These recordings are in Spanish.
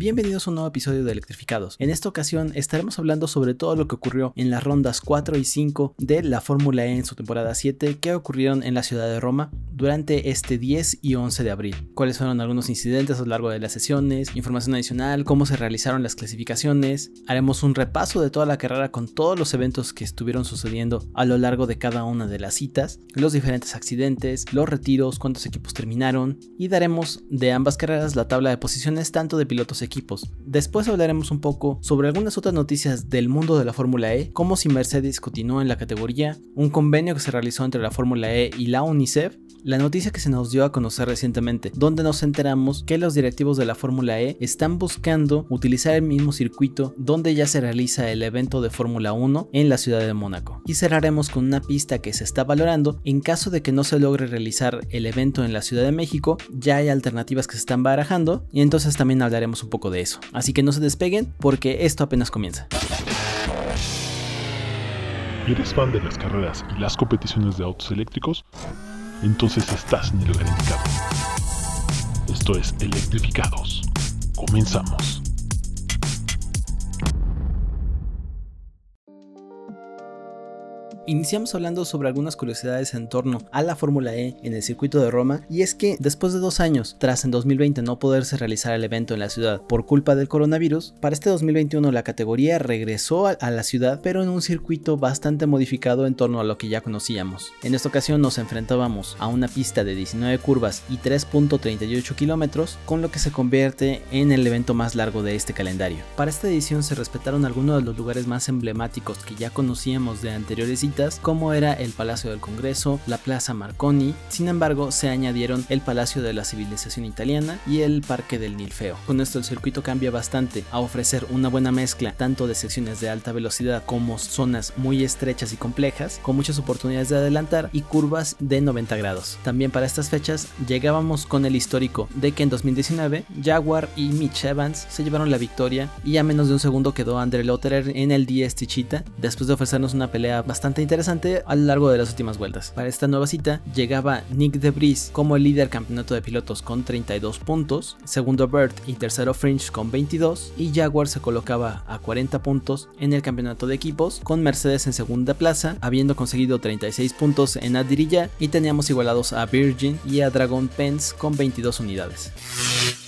bienvenidos a un nuevo episodio de Electrificados. En esta ocasión estaremos hablando sobre todo lo que ocurrió en las rondas 4 y 5 de la Fórmula E en su temporada 7 que ocurrieron en la ciudad de Roma durante este 10 y 11 de abril. Cuáles fueron algunos incidentes a lo largo de las sesiones, información adicional, cómo se realizaron las clasificaciones. Haremos un repaso de toda la carrera con todos los eventos que estuvieron sucediendo a lo largo de cada una de las citas, los diferentes accidentes, los retiros, cuántos equipos terminaron y daremos de ambas carreras la tabla de posiciones tanto de pilotos equipos. Después hablaremos un poco sobre algunas otras noticias del mundo de la Fórmula E, como si Mercedes continúa en la categoría, un convenio que se realizó entre la Fórmula E y la UNICEF, la noticia que se nos dio a conocer recientemente, donde nos enteramos que los directivos de la Fórmula E están buscando utilizar el mismo circuito donde ya se realiza el evento de Fórmula 1 en la ciudad de Mónaco. Y cerraremos con una pista que se está valorando en caso de que no se logre realizar el evento en la Ciudad de México, ya hay alternativas que se están barajando y entonces también hablaremos un poco de eso. Así que no se despeguen porque esto apenas comienza. ¿Eres fan de las carreras y las competiciones de autos eléctricos? Entonces estás en el lugar indicado. Esto es Electrificados. Comenzamos. Iniciamos hablando sobre algunas curiosidades en torno a la Fórmula E en el circuito de Roma y es que después de dos años, tras en 2020 no poderse realizar el evento en la ciudad por culpa del coronavirus, para este 2021 la categoría regresó a la ciudad pero en un circuito bastante modificado en torno a lo que ya conocíamos. En esta ocasión nos enfrentábamos a una pista de 19 curvas y 3.38 kilómetros con lo que se convierte en el evento más largo de este calendario. Para esta edición se respetaron algunos de los lugares más emblemáticos que ya conocíamos de anteriores como era el Palacio del Congreso, la Plaza Marconi, sin embargo se añadieron el Palacio de la Civilización Italiana y el Parque del Nilfeo. Con esto el circuito cambia bastante a ofrecer una buena mezcla tanto de secciones de alta velocidad como zonas muy estrechas y complejas, con muchas oportunidades de adelantar y curvas de 90 grados. También para estas fechas llegábamos con el histórico de que en 2019 Jaguar y Mitch Evans se llevaron la victoria y a menos de un segundo quedó André Lotterer en el 10 Tichita después de ofrecernos una pelea bastante interesante a lo largo de las últimas vueltas. Para esta nueva cita llegaba Nick DeVries como el líder campeonato de pilotos con 32 puntos, segundo Bert y tercero Fringe con 22 y Jaguar se colocaba a 40 puntos en el campeonato de equipos con Mercedes en segunda plaza habiendo conseguido 36 puntos en Adirilla y teníamos igualados a Virgin y a Dragon Pence con 22 unidades.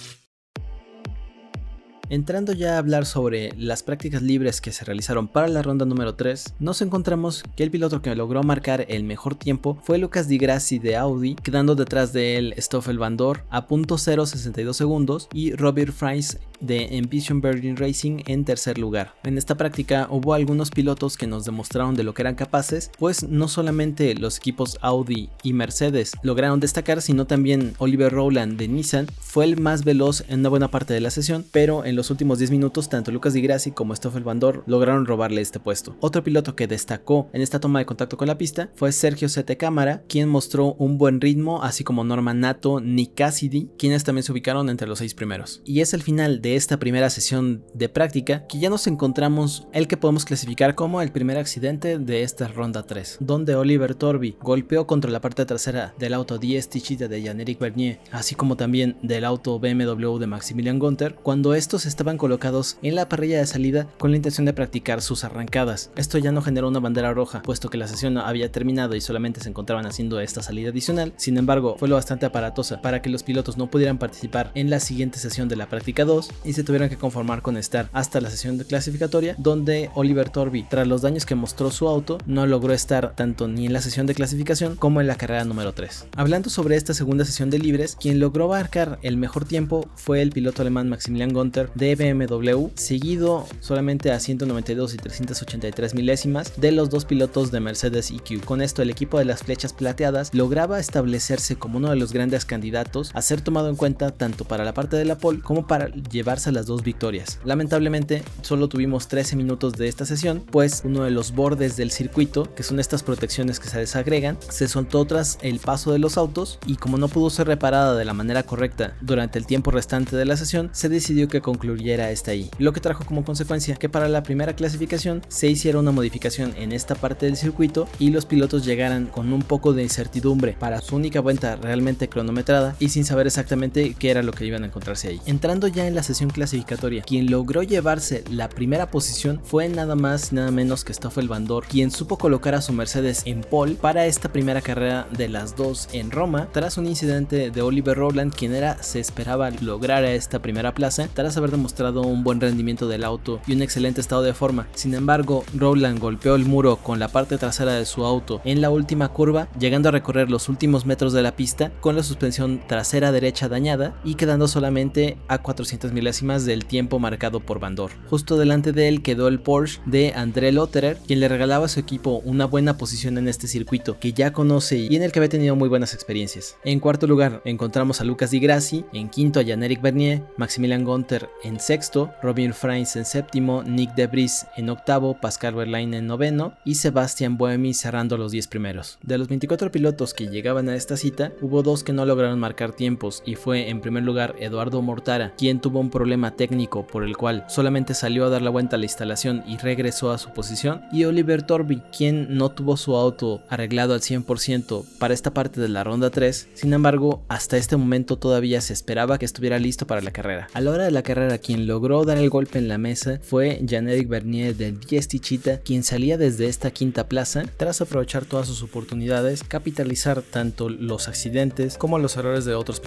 Entrando ya a hablar sobre las prácticas libres que se realizaron para la ronda número 3, nos encontramos que el piloto que logró marcar el mejor tiempo fue Lucas Di Grassi de Audi, quedando detrás de él Stoffel Van Dor a .062 segundos y Robert Fries de Ambition Virgin Racing en tercer lugar. En esta práctica hubo algunos pilotos que nos demostraron de lo que eran capaces, pues no solamente los equipos Audi y Mercedes lograron destacar, sino también Oliver Rowland de Nissan fue el más veloz en una buena parte de la sesión, pero en los últimos 10 minutos tanto Lucas Di Grassi como Stoffel Van Dor lograron robarle este puesto. Otro piloto que destacó en esta toma de contacto con la pista fue Sergio Sete Cámara, quien mostró un buen ritmo, así como Norman Nato, Nick Cassidy, quienes también se ubicaron entre los seis primeros. Y es el final de esta primera sesión de práctica que ya nos encontramos el que podemos clasificar como el primer accidente de esta ronda 3, donde Oliver Torby golpeó contra la parte trasera del auto 10 Tichita de Jean-Éric Bernier, así como también del auto BMW de Maximilian Gunther, cuando estos estaban colocados en la parrilla de salida con la intención de practicar sus arrancadas. Esto ya no generó una bandera roja, puesto que la sesión había terminado y solamente se encontraban haciendo esta salida adicional, sin embargo fue lo bastante aparatosa para que los pilotos no pudieran participar en la siguiente sesión de la práctica 2 y se tuvieron que conformar con estar hasta la sesión de clasificatoria, donde Oliver Torby, tras los daños que mostró su auto, no logró estar tanto ni en la sesión de clasificación como en la carrera número 3. Hablando sobre esta segunda sesión de libres, quien logró marcar el mejor tiempo fue el piloto alemán Maximilian Gunther de BMW, seguido solamente a 192 y 383 milésimas de los dos pilotos de Mercedes EQ. Con esto, el equipo de las flechas plateadas lograba establecerse como uno de los grandes candidatos a ser tomado en cuenta tanto para la parte de la pole como para llevarse las dos victorias. Lamentablemente solo tuvimos 13 minutos de esta sesión, pues uno de los bordes del circuito, que son estas protecciones que se desagregan, se soltó tras el paso de los autos y como no pudo ser reparada de la manera correcta durante el tiempo restante de la sesión, se decidió que concluyera esta ahí, lo que trajo como consecuencia que para la primera clasificación se hiciera una modificación en esta parte del circuito y los pilotos llegaran con un poco de incertidumbre para su única vuelta realmente cronometrada y sin saber exactamente qué era lo que iban a encontrarse ahí. Entrando ya en la sesión clasificatoria. Quien logró llevarse la primera posición fue nada más nada menos que Stoffel Bandor, quien supo colocar a su Mercedes en pole para esta primera carrera de las dos en Roma, tras un incidente de Oliver Rowland, quien era se esperaba lograr esta primera plaza, tras haber demostrado un buen rendimiento del auto y un excelente estado de forma. Sin embargo, Rowland golpeó el muro con la parte trasera de su auto en la última curva, llegando a recorrer los últimos metros de la pista con la suspensión trasera derecha dañada y quedando solamente a 400 milésimas del tiempo marcado por Bandor. Justo delante de él quedó el Porsche de André Lotterer, quien le regalaba a su equipo una buena posición en este circuito que ya conoce y en el que había tenido muy buenas experiencias. En cuarto lugar encontramos a Lucas Di Grassi, en quinto a Jan-Eric Bernier, Maximilian Gunter en sexto, Robin Frains en séptimo, Nick Debris en octavo, Pascal Verlaine en noveno y Sebastian Buemi cerrando los 10 primeros. De los 24 pilotos que llegaban a esta cita, hubo dos que no lograron marcar tiempos y fue en primer lugar Eduardo Mortara, quien tuvo un problema técnico por el cual solamente salió a dar la vuelta a la instalación y regresó a su posición, y Oliver Torby, quien no tuvo su auto arreglado al 100% para esta parte de la ronda 3, sin embargo, hasta este momento todavía se esperaba que estuviera listo para la carrera. A la hora de la carrera, quien logró dar el golpe en la mesa fue Jan-Eric Bernier de Diestichita, quien salía desde esta quinta plaza tras aprovechar todas sus oportunidades, capitalizar tanto los accidentes como los errores de otros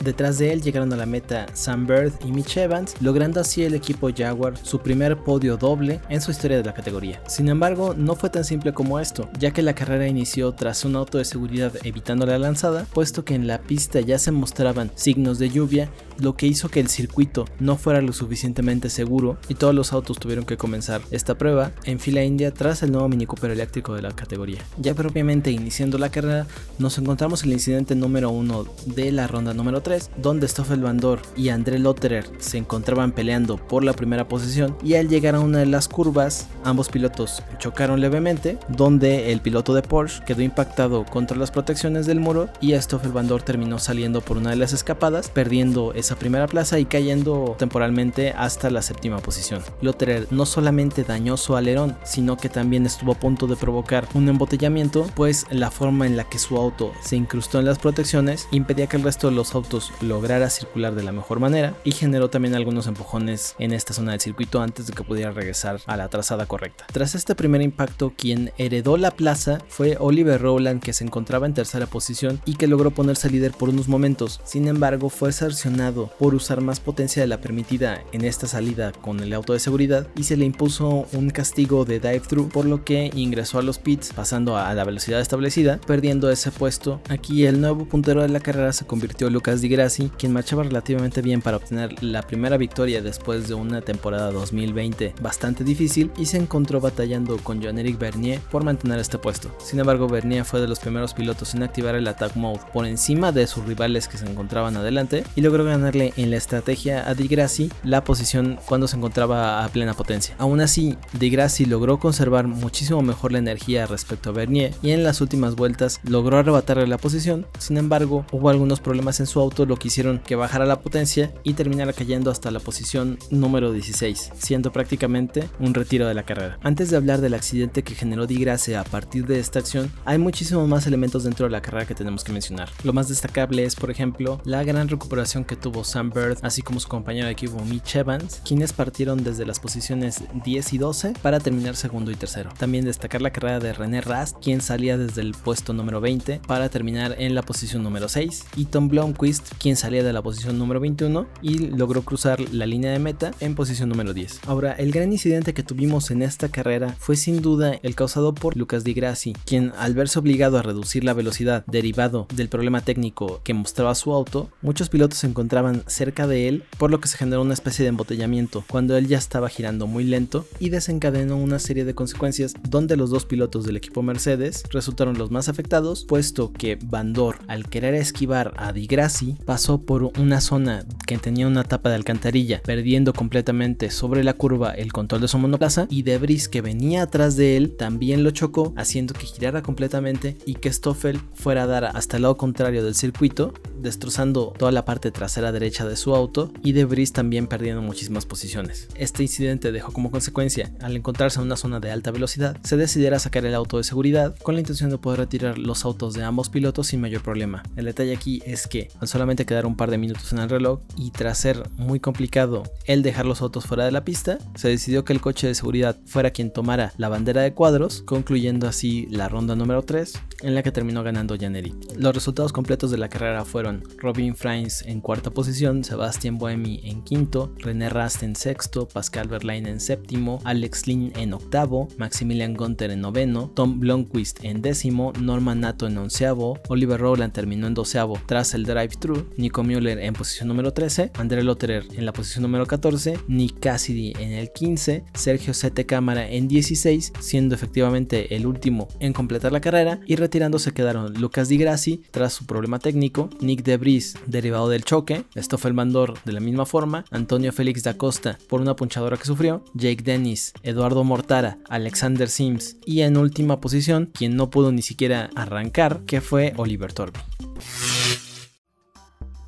Detrás de él llegaron a la meta Sam Bird y Mitch Evans, logrando así el equipo Jaguar su primer podio doble en su historia de la categoría. Sin embargo, no fue tan simple como esto, ya que la carrera inició tras un auto de seguridad evitando la lanzada, puesto que en la pista ya se mostraban signos de lluvia, lo que hizo que el circuito no fuera lo suficientemente seguro y todos los autos tuvieron que comenzar esta prueba en fila india tras el nuevo Mini Cooper eléctrico de la categoría. Ya propiamente iniciando la carrera, nos encontramos el incidente número 1 de la ronda número 3 donde Stoffel Bandor y André Lotterer se encontraban peleando por la primera posición y al llegar a una de las curvas, ambos pilotos chocaron levemente, donde el piloto de Porsche quedó impactado contra las protecciones del muro y Stoffel Bandor terminó saliendo por una de las escapadas, perdiendo esa primera plaza y cayendo temporalmente hasta la séptima posición. Lotterer no solamente dañó su alerón, sino que también estuvo a punto de provocar un embotellamiento, pues la forma en la que su auto se incrustó en las protecciones impedía que el resto de los autos lograra circular de la mejor manera y generó también algunos empujones en esta zona del circuito antes de que pudiera regresar a la trazada correcta. Tras este primer impacto, quien heredó la plaza fue Oliver Rowland que se encontraba en tercera posición y que logró ponerse líder por unos momentos. Sin embargo, fue sancionado por usar más potencia de la permitida en esta salida con el auto de seguridad y se le impuso un castigo de dive through por lo que ingresó a los pits pasando a la velocidad establecida, perdiendo ese puesto. Aquí el nuevo puntero de la carrera se convirtió Lucas Di Grassi, quien marchaba relativamente bien para obtener la primera victoria después de una temporada 2020 bastante difícil y se encontró batallando con Jean-Éric Bernier por mantener este puesto. Sin embargo, Bernier fue de los primeros pilotos en activar el attack mode por encima de sus rivales que se encontraban adelante y logró ganarle en la estrategia a Di Grassi la posición cuando se encontraba a plena potencia. Aún así, Di Grassi logró conservar muchísimo mejor la energía respecto a Bernier y en las últimas vueltas logró arrebatarle la posición. Sin embargo, hubo algunos problemas en su auto lo que hicieron que bajara la potencia y terminara cayendo hasta la posición número 16, siendo prácticamente un retiro de la carrera. Antes de hablar del accidente que generó Di a partir de esta acción, hay muchísimos más elementos dentro de la carrera que tenemos que mencionar. Lo más destacable es, por ejemplo, la gran recuperación que tuvo Sam Bird, así como su compañero de equipo Mitch Evans, quienes partieron desde las posiciones 10 y 12 para terminar segundo y tercero. También destacar la carrera de René Rast, quien salía desde el puesto número 20 para terminar en la posición número 6, y Tom Blomqvist, quien salía de la posición número 21 y logró cruzar la línea de meta en posición número 10. Ahora, el gran incidente que tuvimos en esta carrera fue sin duda el causado por Lucas Di Grassi, quien al verse obligado a reducir la velocidad derivado del problema técnico que mostraba su auto, muchos pilotos se encontraban cerca de él, por lo que se generó una especie de embotellamiento cuando él ya estaba girando muy lento y desencadenó una serie de consecuencias donde los dos pilotos del equipo Mercedes resultaron los más afectados, puesto que Bandor, al querer esquivar a Di Grassi, pasó por una zona que tenía una tapa de alcantarilla, perdiendo completamente sobre la curva el control de su monoplaza y Debris que venía atrás de él también lo chocó, haciendo que girara completamente y que Stoffel fuera a dar hasta el lado contrario del circuito, destrozando toda la parte trasera derecha de su auto y Debris también perdiendo muchísimas posiciones. Este incidente dejó como consecuencia, al encontrarse en una zona de alta velocidad, se decidiera sacar el auto de seguridad con la intención de poder retirar los autos de ambos pilotos sin mayor problema. El detalle aquí es que al solamente quedar un par de minutos en el reloj y tras ser muy complicado el dejar los autos fuera de la pista, se decidió que el coche de seguridad fuera quien tomara la bandera de cuadros, concluyendo así la ronda número 3 en la que terminó ganando Janeri. Los resultados completos de la carrera fueron Robin Frains en cuarta posición, Sebastian Boemi en quinto, René Rast en sexto, Pascal Verlaine en séptimo, Alex Lin en octavo, Maximilian Gunther en noveno, Tom Blomqvist en décimo, Norman Nato en onceavo, Oliver Rowland terminó en doceavo tras el drive-thru, Nico Müller en posición número 13, André Lotterer en la posición número 14, Nick Cassidy en el 15, Sergio Sete Cámara en 16, siendo efectivamente el último en completar la carrera y retirándose quedaron Lucas Di Grassi tras su problema técnico, Nick Debris derivado del choque, Stoffel Mandor de la misma forma, Antonio Félix da Costa por una punchadora que sufrió, Jake Dennis, Eduardo Mortara, Alexander Sims y en última posición, quien no pudo ni siquiera arrancar, que fue Oliver Torby.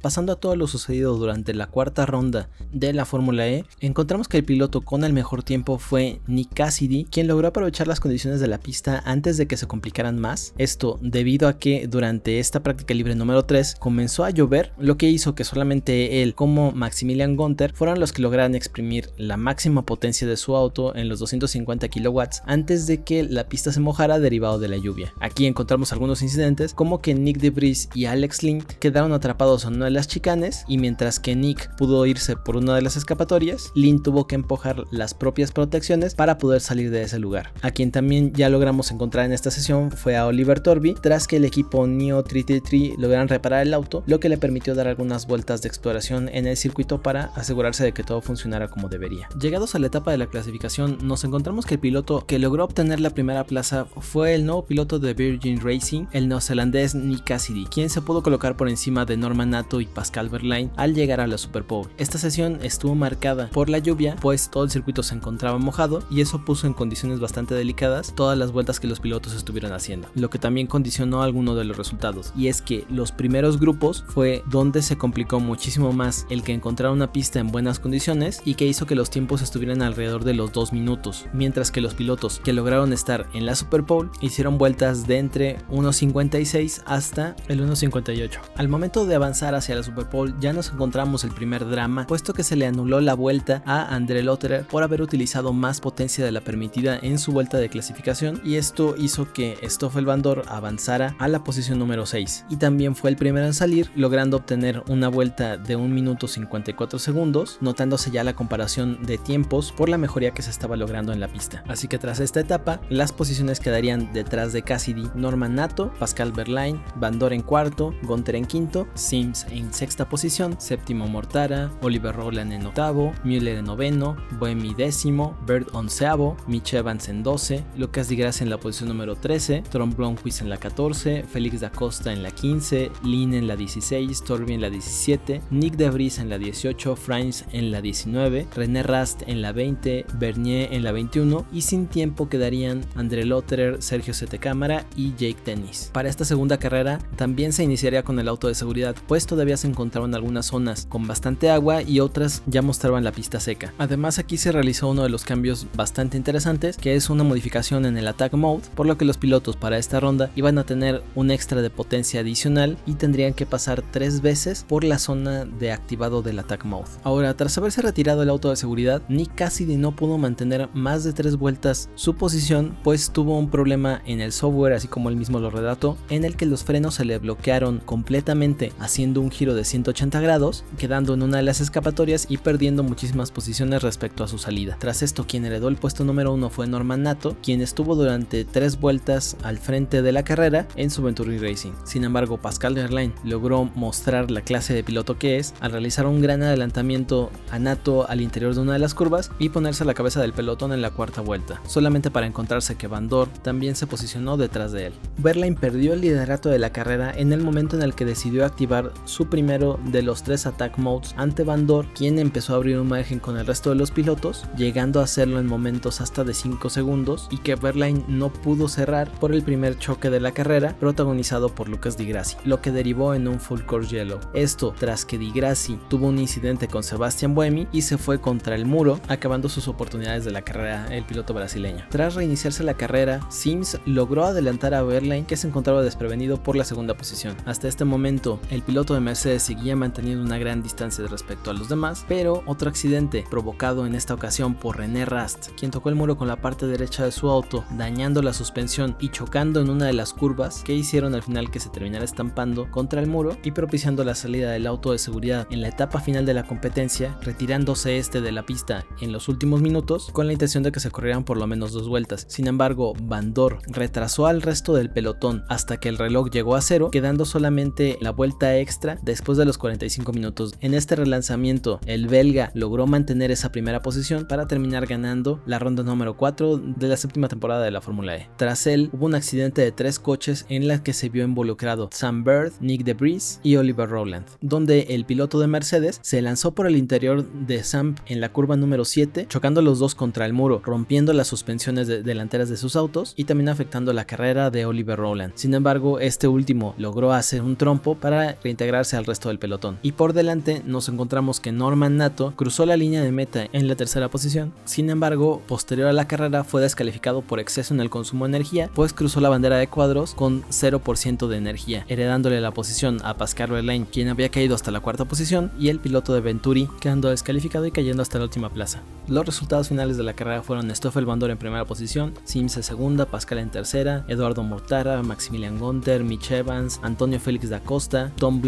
Pasando a todo lo sucedido durante la cuarta ronda de la Fórmula E, encontramos que el piloto con el mejor tiempo fue Nick Cassidy, quien logró aprovechar las condiciones de la pista antes de que se complicaran más. Esto debido a que durante esta práctica libre número 3 comenzó a llover, lo que hizo que solamente él como Maximilian Gunther fueran los que lograran exprimir la máxima potencia de su auto en los 250 kW antes de que la pista se mojara derivado de la lluvia. Aquí encontramos algunos incidentes como que Nick Debris y Alex Link quedaron atrapados en una las chicanes y mientras que Nick pudo irse por una de las escapatorias, Lynn tuvo que empujar las propias protecciones para poder salir de ese lugar. A quien también ya logramos encontrar en esta sesión fue a Oliver Torby, tras que el equipo Neo 333 lograran reparar el auto, lo que le permitió dar algunas vueltas de exploración en el circuito para asegurarse de que todo funcionara como debería. Llegados a la etapa de la clasificación, nos encontramos que el piloto que logró obtener la primera plaza fue el nuevo piloto de Virgin Racing, el neozelandés Nick Cassidy, quien se pudo colocar por encima de Norman Nato y Pascal Verlaine al llegar a la Super. Esta sesión estuvo marcada por la lluvia, pues todo el circuito se encontraba mojado y eso puso en condiciones bastante delicadas todas las vueltas que los pilotos estuvieron haciendo, lo que también condicionó alguno de los resultados. Y es que los primeros grupos fue donde se complicó muchísimo más el que encontrara una pista en buenas condiciones y que hizo que los tiempos estuvieran alrededor de los 2 minutos, mientras que los pilotos que lograron estar en la Super hicieron vueltas de entre 1.56 hasta el 1.58. Al momento de avanzar hacia la Super Bowl ya nos encontramos el primer drama, puesto que se le anuló la vuelta a André Lotterer por haber utilizado más potencia de la permitida en su vuelta de clasificación y esto hizo que Stoffel Bandor avanzara a la posición número 6 y también fue el primero en salir logrando obtener una vuelta de 1 minuto 54 segundos, notándose ya la comparación de tiempos por la mejoría que se estaba logrando en la pista. Así que tras esta etapa, las posiciones quedarían detrás de Cassidy, Norman Nato, Pascal Verlaine, Bandor en cuarto, Gunter en quinto, Sims en sexta posición, séptimo Mortara, Oliver Rowland en octavo, Müller en noveno, Boemi décimo, Bird onceavo, Mitch Evans en 12, Lucas Di en la posición número 13, Tron Blomqvist en la 14, Félix da Costa en la 15, Lin en la 16, Torby en la 17, Nick De Vries en la 18, Frains en la 19, René Rast en la 20, Bernier en la 21 y sin tiempo quedarían André Lotterer, Sergio Sete Cámara y Jake Dennis. Para esta segunda carrera también se iniciaría con el auto de seguridad, pues se encontraban algunas zonas con bastante agua y otras ya mostraban la pista seca. Además aquí se realizó uno de los cambios bastante interesantes que es una modificación en el attack mode por lo que los pilotos para esta ronda iban a tener un extra de potencia adicional y tendrían que pasar tres veces por la zona de activado del attack mode. Ahora tras haberse retirado el auto de seguridad Nick Cassidy no pudo mantener más de tres vueltas su posición pues tuvo un problema en el software así como él mismo lo redató en el que los frenos se le bloquearon completamente haciendo un giro de 180 grados, quedando en una de las escapatorias y perdiendo muchísimas posiciones respecto a su salida. Tras esto, quien heredó el puesto número uno fue Norman Nato, quien estuvo durante tres vueltas al frente de la carrera en su Venturi Racing. Sin embargo, Pascal Verlaine logró mostrar la clase de piloto que es al realizar un gran adelantamiento a Nato al interior de una de las curvas y ponerse a la cabeza del pelotón en la cuarta vuelta, solamente para encontrarse que Van Dor también se posicionó detrás de él. Verlaine perdió el liderato de la carrera en el momento en el que decidió activar su su primero de los tres attack modes ante Bandor, quien empezó a abrir un margen con el resto de los pilotos, llegando a hacerlo en momentos hasta de 5 segundos y que Verlaine no pudo cerrar por el primer choque de la carrera protagonizado por Lucas Di Grassi, lo que derivó en un full course yellow. Esto tras que Di Grassi tuvo un incidente con Sebastian Buemi y se fue contra el muro, acabando sus oportunidades de la carrera el piloto brasileño. Tras reiniciarse la carrera, Sims logró adelantar a Verlaine que se encontraba desprevenido por la segunda posición. Hasta este momento, el piloto de Seguía manteniendo una gran distancia respecto a los demás, pero otro accidente provocado en esta ocasión por René Rast, quien tocó el muro con la parte derecha de su auto, dañando la suspensión y chocando en una de las curvas que hicieron al final que se terminara estampando contra el muro y propiciando la salida del auto de seguridad en la etapa final de la competencia, retirándose este de la pista en los últimos minutos con la intención de que se corrieran por lo menos dos vueltas. Sin embargo, Bandor retrasó al resto del pelotón hasta que el reloj llegó a cero, quedando solamente la vuelta extra después de los 45 minutos. En este relanzamiento, el belga logró mantener esa primera posición para terminar ganando la ronda número 4 de la séptima temporada de la Fórmula E. Tras él, hubo un accidente de tres coches en la que se vio involucrado Sam Bird, Nick DeBris y Oliver Rowland, donde el piloto de Mercedes se lanzó por el interior de Sam en la curva número 7, chocando los dos contra el muro, rompiendo las suspensiones delanteras de sus autos y también afectando la carrera de Oliver Rowland. Sin embargo, este último logró hacer un trompo para reintegrarse al resto del pelotón. Y por delante nos encontramos que Norman Nato cruzó la línea de meta en la tercera posición. Sin embargo, posterior a la carrera fue descalificado por exceso en el consumo de energía, pues cruzó la bandera de cuadros con 0% de energía, heredándole la posición a Pascal Verlaine, quien había caído hasta la cuarta posición, y el piloto de Venturi quedando descalificado y cayendo hasta la última plaza. Los resultados finales de la carrera fueron Stoffel Bandor en primera posición, Sims en segunda, Pascal en tercera, Eduardo Mortara, Maximilian Gunter, Mitch Evans, Antonio Félix da Costa, Tom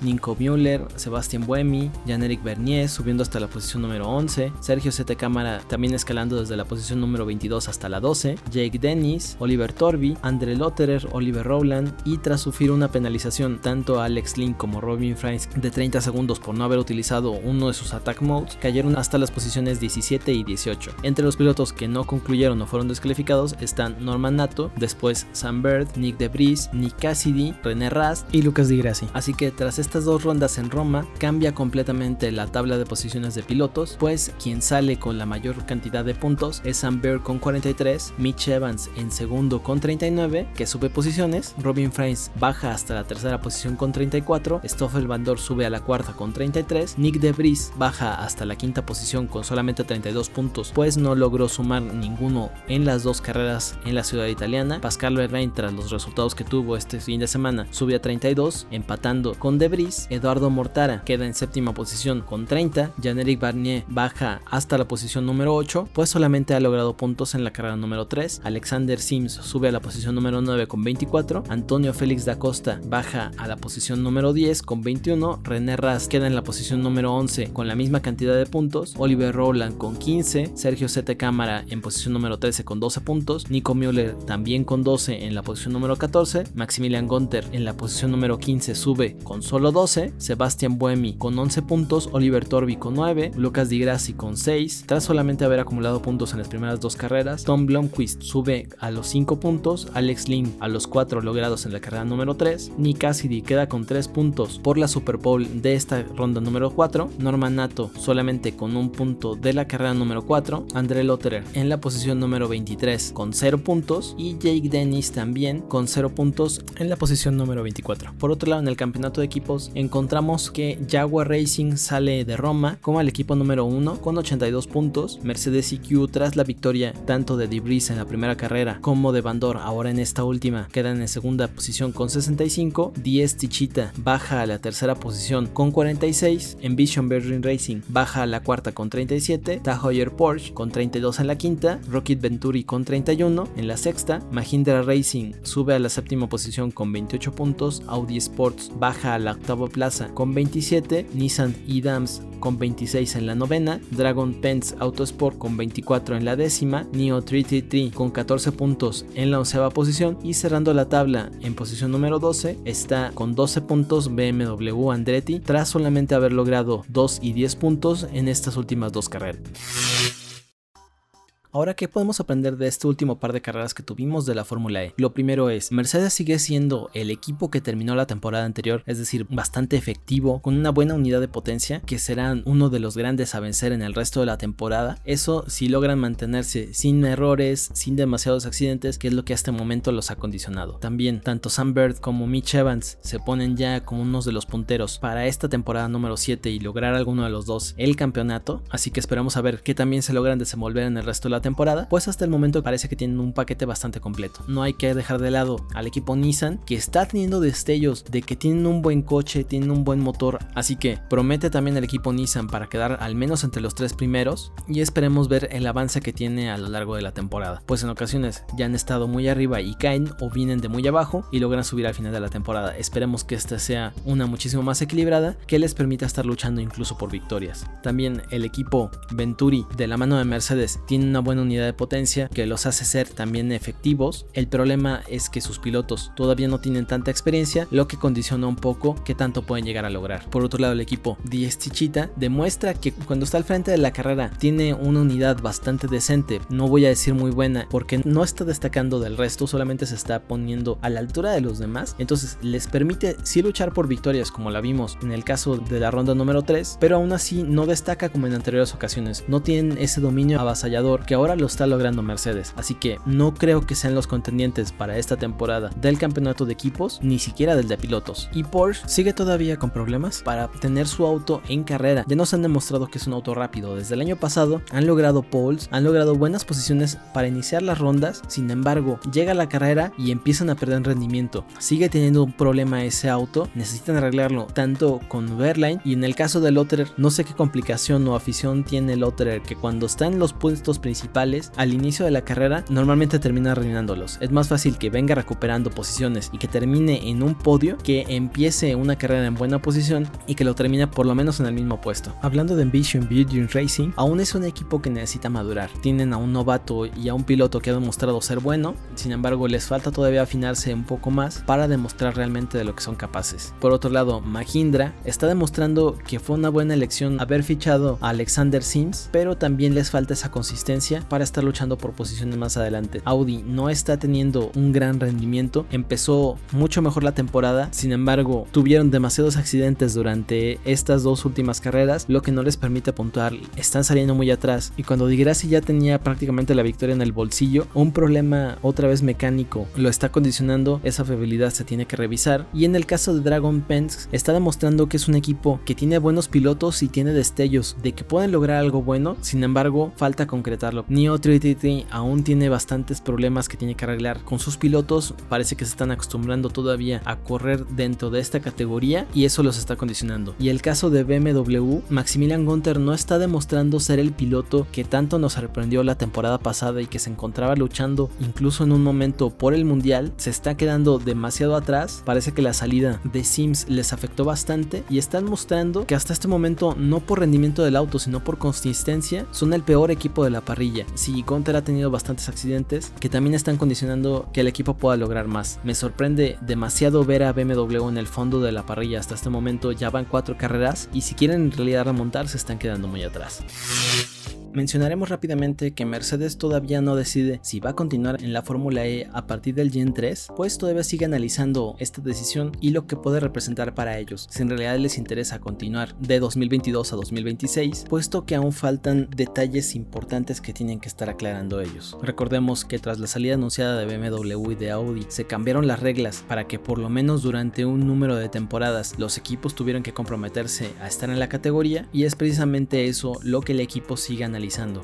Nico Müller, Sebastian Buemi, Jan-Eric Bernier subiendo hasta la posición número 11, Sergio Sete Cámara también escalando desde la posición número 22 hasta la 12, Jake Dennis, Oliver Torby, Andre Lotterer, Oliver Rowland y tras sufrir una penalización tanto a Alex Link como Robin Franz de 30 segundos por no haber utilizado uno de sus attack modes, cayeron hasta las posiciones 17 y 18. Entre los pilotos que no concluyeron o fueron descalificados están Norman Nato, después Sam Bird, Nick DeBris, Nick Cassidy, René Rast y Lucas Di Grassi. Así que tras estas dos rondas en Roma, cambia completamente la tabla de posiciones de pilotos, pues quien sale con la mayor cantidad de puntos es Sam Bird con 43, Mitch Evans en segundo con 39, que sube posiciones, Robin Frains baja hasta la tercera posición con 34, Stoffel Bandor sube a la cuarta con 33, Nick DeBris baja hasta la quinta posición con solamente 32 puntos, pues no logró sumar ninguno en las dos carreras en la ciudad italiana. Pascal Verlaine tras los resultados que tuvo este fin de semana sube a 32, empatando con Debris. Eduardo Mortara queda en séptima posición con 30. Jean-Éric Barnier baja hasta la posición número 8, pues solamente ha logrado puntos en la carrera número 3. Alexander Sims sube a la posición número 9 con 24. Antonio Félix da Costa baja a la posición número 10 con 21. René Ras queda en la posición número 11 con la misma cantidad de puntos. Oliver Rowland con 15. Sergio Sete Cámara en posición número 13 con 12 puntos. Nico Müller también con 12 en la posición número 14. Maximilian Gunter en la posición número 15 sube con solo 12. Sebastian Buemi con 11 puntos. Oliver Torbi con 9. Lucas Di Grassi con 6. Tras solamente haber acumulado puntos en las primeras dos carreras, Tom Blomqvist sube a los 5 puntos. Alex Lynn a los 4 logrados en la carrera número 3. Nick Cassidy queda con 3 puntos por la Super Bowl de esta ronda número 4. Norman Nato solamente con un punto de la carrera número 4. André Lotterer en la posición número 23 con 0 puntos. Y Jake Dennis también con 0 puntos en la posición número 24. Por otro lado, en el campeonato equipos encontramos que Jaguar Racing sale de Roma como el equipo número 1 con 82 puntos. Mercedes EQ tras la victoria tanto de Debris en la primera carrera como de Bandor ahora en esta última quedan en segunda posición con 65. 10 Tichita baja a la tercera posición con 46. Envision Berlin Racing baja a la cuarta con 37. Tahoyer Porsche con 32 en la quinta. Rocket Venturi con 31 en la sexta. Mahindra Racing sube a la séptima posición con 28 puntos. Audi Sports baja a la octava plaza con 27. Nissan y Dams con 26 en la novena, Dragon Pence Autosport con 24 en la décima, Neo 333 con 14 puntos en la onceava posición y cerrando la tabla en posición número 12 está con 12 puntos BMW Andretti tras solamente haber logrado 2 y 10 puntos en estas últimas dos carreras. Ahora, ¿qué podemos aprender de este último par de carreras que tuvimos de la Fórmula E? Lo primero es, Mercedes sigue siendo el equipo que terminó la temporada anterior, es decir, bastante efectivo, con una buena unidad de potencia, que serán uno de los grandes a vencer en el resto de la temporada. Eso si logran mantenerse sin errores, sin demasiados accidentes, que es lo que hasta el momento los ha condicionado. También, tanto Sam Bird como Mitch Evans se ponen ya como unos de los punteros para esta temporada número 7 y lograr alguno de los dos el campeonato, así que esperamos a ver qué también se logran desenvolver en el resto de la temporada, pues hasta el momento parece que tienen un paquete bastante completo. No hay que dejar de lado al equipo Nissan, que está teniendo destellos de que tienen un buen coche, tienen un buen motor, así que promete también el equipo Nissan para quedar al menos entre los tres primeros y esperemos ver el avance que tiene a lo largo de la temporada, pues en ocasiones ya han estado muy arriba y caen o vienen de muy abajo y logran subir al final de la temporada. Esperemos que esta sea una muchísimo más equilibrada que les permita estar luchando incluso por victorias. También el equipo Venturi de la mano de Mercedes tiene una buena unidad de potencia que los hace ser también efectivos. El problema es que sus pilotos todavía no tienen tanta experiencia, lo que condiciona un poco qué tanto pueden llegar a lograr. Por otro lado, el equipo DS Chita demuestra que cuando está al frente de la carrera tiene una unidad bastante decente, no voy a decir muy buena, porque no está destacando del resto, solamente se está poniendo a la altura de los demás, entonces les permite sí luchar por victorias como la vimos en el caso de la ronda número 3, pero aún así no destaca como en anteriores ocasiones, no tienen ese dominio avasallador que ahora lo está logrando Mercedes, así que no creo que sean los contendientes para esta temporada del campeonato de equipos, ni siquiera del de pilotos. Y Porsche sigue todavía con problemas para tener su auto en carrera, ya nos han demostrado que es un auto rápido, desde el año pasado han logrado poles, han logrado buenas posiciones para iniciar las rondas, sin embargo llega la carrera y empiezan a perder rendimiento, sigue teniendo un problema ese auto, necesitan arreglarlo tanto con Verline y en el caso de Lotterer no sé qué complicación o afición tiene Lotterer que cuando está en los puestos principales al inicio de la carrera normalmente termina arruinándolos. Es más fácil que venga recuperando posiciones y que termine en un podio que empiece una carrera en buena posición y que lo termine por lo menos en el mismo puesto. Hablando de Envision Building Racing, aún es un equipo que necesita madurar. Tienen a un novato y a un piloto que ha demostrado ser bueno, sin embargo les falta todavía afinarse un poco más para demostrar realmente de lo que son capaces. Por otro lado, Mahindra está demostrando que fue una buena elección haber fichado a Alexander Sims, pero también les falta esa consistencia para estar luchando por posiciones más adelante. Audi no está teniendo un gran rendimiento, empezó mucho mejor la temporada, sin embargo tuvieron demasiados accidentes durante estas dos últimas carreras, lo que no les permite puntuar, están saliendo muy atrás. Y cuando Di ya tenía prácticamente la victoria en el bolsillo, un problema otra vez mecánico lo está condicionando, esa fiabilidad se tiene que revisar. Y en el caso de Dragon Pens está demostrando que es un equipo que tiene buenos pilotos y tiene destellos de que pueden lograr algo bueno, sin embargo falta concretarlo. Neo 333 aún tiene bastantes problemas que tiene que arreglar con sus pilotos, parece que se están acostumbrando todavía a correr dentro de esta categoría y eso los está condicionando. Y el caso de BMW, Maximilian Gunther no está demostrando ser el piloto que tanto nos sorprendió la temporada pasada y que se encontraba luchando incluso en un momento por el mundial, se está quedando demasiado atrás, parece que la salida de Sims les afectó bastante y están mostrando que hasta este momento no por rendimiento del auto sino por consistencia son el peor equipo de la parrilla. Si Gunther ha tenido bastantes accidentes que también están condicionando que el equipo pueda lograr más. Me sorprende demasiado ver a BMW en el fondo de la parrilla hasta este momento, ya van cuatro carreras y si quieren en realidad remontar se están quedando muy atrás. Mencionaremos rápidamente que Mercedes todavía no decide si va a continuar en la Fórmula E a partir del Gen 3, pues todavía sigue analizando esta decisión y lo que puede representar para ellos, si en realidad les interesa continuar de 2022 a 2026, puesto que aún faltan detalles importantes que tienen que estar aclarando ellos. Recordemos que tras la salida anunciada de BMW y de Audi, se cambiaron las reglas para que por lo menos durante un número de temporadas los equipos tuvieran que comprometerse a estar en la categoría y es precisamente eso lo que el equipo sigue analizando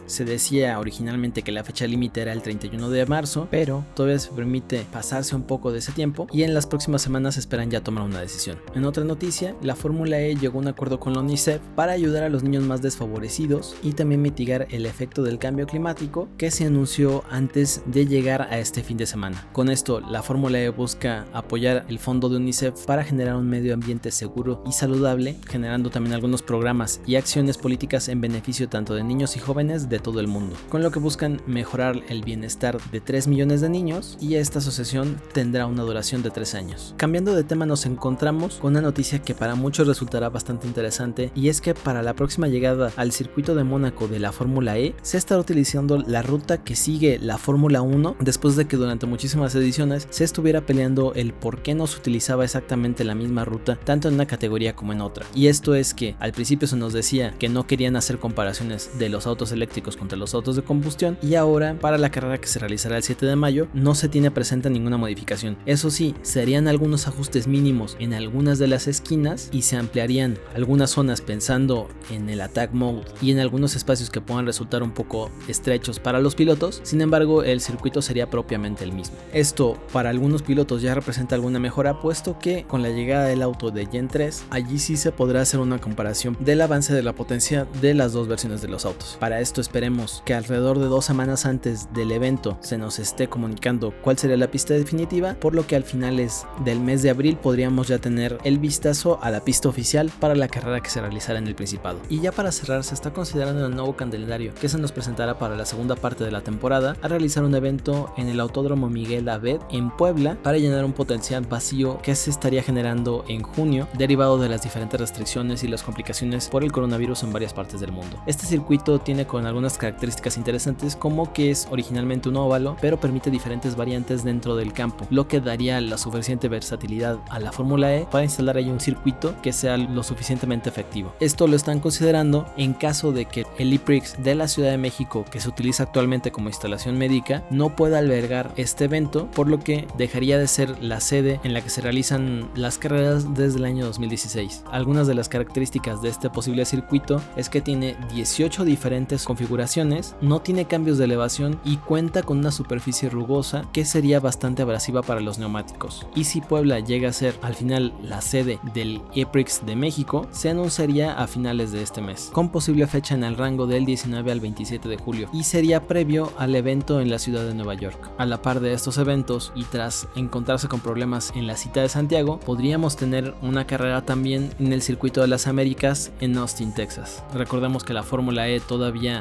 se decía originalmente que la fecha límite era el 31 de marzo, pero todavía se permite pasarse un poco de ese tiempo y en las próximas semanas esperan ya tomar una decisión. En otra noticia, la Fórmula E llegó a un acuerdo con la UNICEF para ayudar a los niños más desfavorecidos y también mitigar el efecto del cambio climático que se anunció antes de llegar a este fin de semana. Con esto, la Fórmula E busca apoyar el fondo de UNICEF para generar un medio ambiente seguro y saludable, generando también algunos programas y acciones políticas en beneficio tanto de niños y jóvenes de todo el mundo, con lo que buscan mejorar el bienestar de 3 millones de niños y esta asociación tendrá una duración de 3 años. Cambiando de tema nos encontramos con una noticia que para muchos resultará bastante interesante y es que para la próxima llegada al circuito de Mónaco de la Fórmula E se estará utilizando la ruta que sigue la Fórmula 1 después de que durante muchísimas ediciones se estuviera peleando el por qué no se utilizaba exactamente la misma ruta tanto en una categoría como en otra. Y esto es que al principio se nos decía que no querían hacer comparaciones de los autos eléctricos contra los autos de combustión y ahora para la carrera que se realizará el 7 de mayo no se tiene presente ninguna modificación. Eso sí, serían algunos ajustes mínimos en algunas de las esquinas y se ampliarían algunas zonas pensando en el attack mode y en algunos espacios que puedan resultar un poco estrechos para los pilotos, sin embargo el circuito sería propiamente el mismo. Esto para algunos pilotos ya representa alguna mejora puesto que con la llegada del auto de Gen 3 allí sí se podrá hacer una comparación del avance de la potencia de las dos versiones de los autos. Para esto esperemos que alrededor de dos semanas antes del evento se nos esté comunicando cuál sería la pista definitiva, por lo que al finales del mes de abril podríamos ya tener el vistazo a la pista oficial para la carrera que se realizará en el Principado. Y ya para cerrar se está considerando el nuevo calendario que se nos presentará para la segunda parte de la temporada a realizar un evento en el Autódromo Miguel Abed en Puebla para llenar un potencial vacío que se estaría generando en junio derivado de las diferentes restricciones y las complicaciones por el coronavirus en varias partes del mundo. Este circuito tiene con algunas características interesantes como que es originalmente un óvalo pero permite diferentes variantes dentro del campo, lo que daría la suficiente versatilidad a la Fórmula E para instalar ahí un circuito que sea lo suficientemente efectivo. Esto lo están considerando en caso de que el IPRIX de la Ciudad de México que se utiliza actualmente como instalación médica no pueda albergar este evento, por lo que dejaría de ser la sede en la que se realizan las carreras desde el año 2016. Algunas de las características de este posible circuito es que tiene 18 diferentes configuraciones, no tiene cambios de elevación y cuenta con una superficie rugosa que sería bastante abrasiva para los neumáticos. Y si Puebla llega a ser al final la sede del EPRIX de México, se anunciaría a finales de este mes, con posible fecha en el rango del 19 al 27 de julio, y sería previo al evento en la ciudad de Nueva York. A la par de estos eventos y tras encontrarse con problemas en la cita de Santiago, podríamos tener una carrera también en el circuito de las Américas en Austin, Texas. Recordemos que la Fórmula E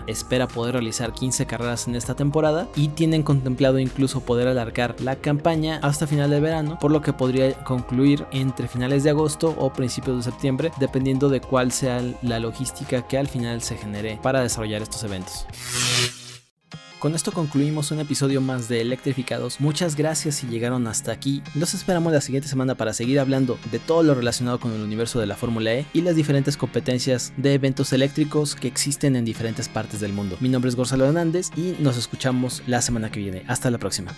espera poder realizar 15 carreras en esta temporada y tienen contemplado incluso poder alargar la campaña hasta final de verano, por lo que podría concluir entre finales de agosto o principios de septiembre, dependiendo de cuál sea la logística que al final se genere para desarrollar estos eventos. Con esto concluimos un episodio más de Electrificados. Muchas gracias si llegaron hasta aquí. Los esperamos la siguiente semana para seguir hablando de todo lo relacionado con el universo de la Fórmula E y las diferentes competencias de eventos eléctricos que existen en diferentes partes del mundo. Mi nombre es Gonzalo Hernández y nos escuchamos la semana que viene. Hasta la próxima.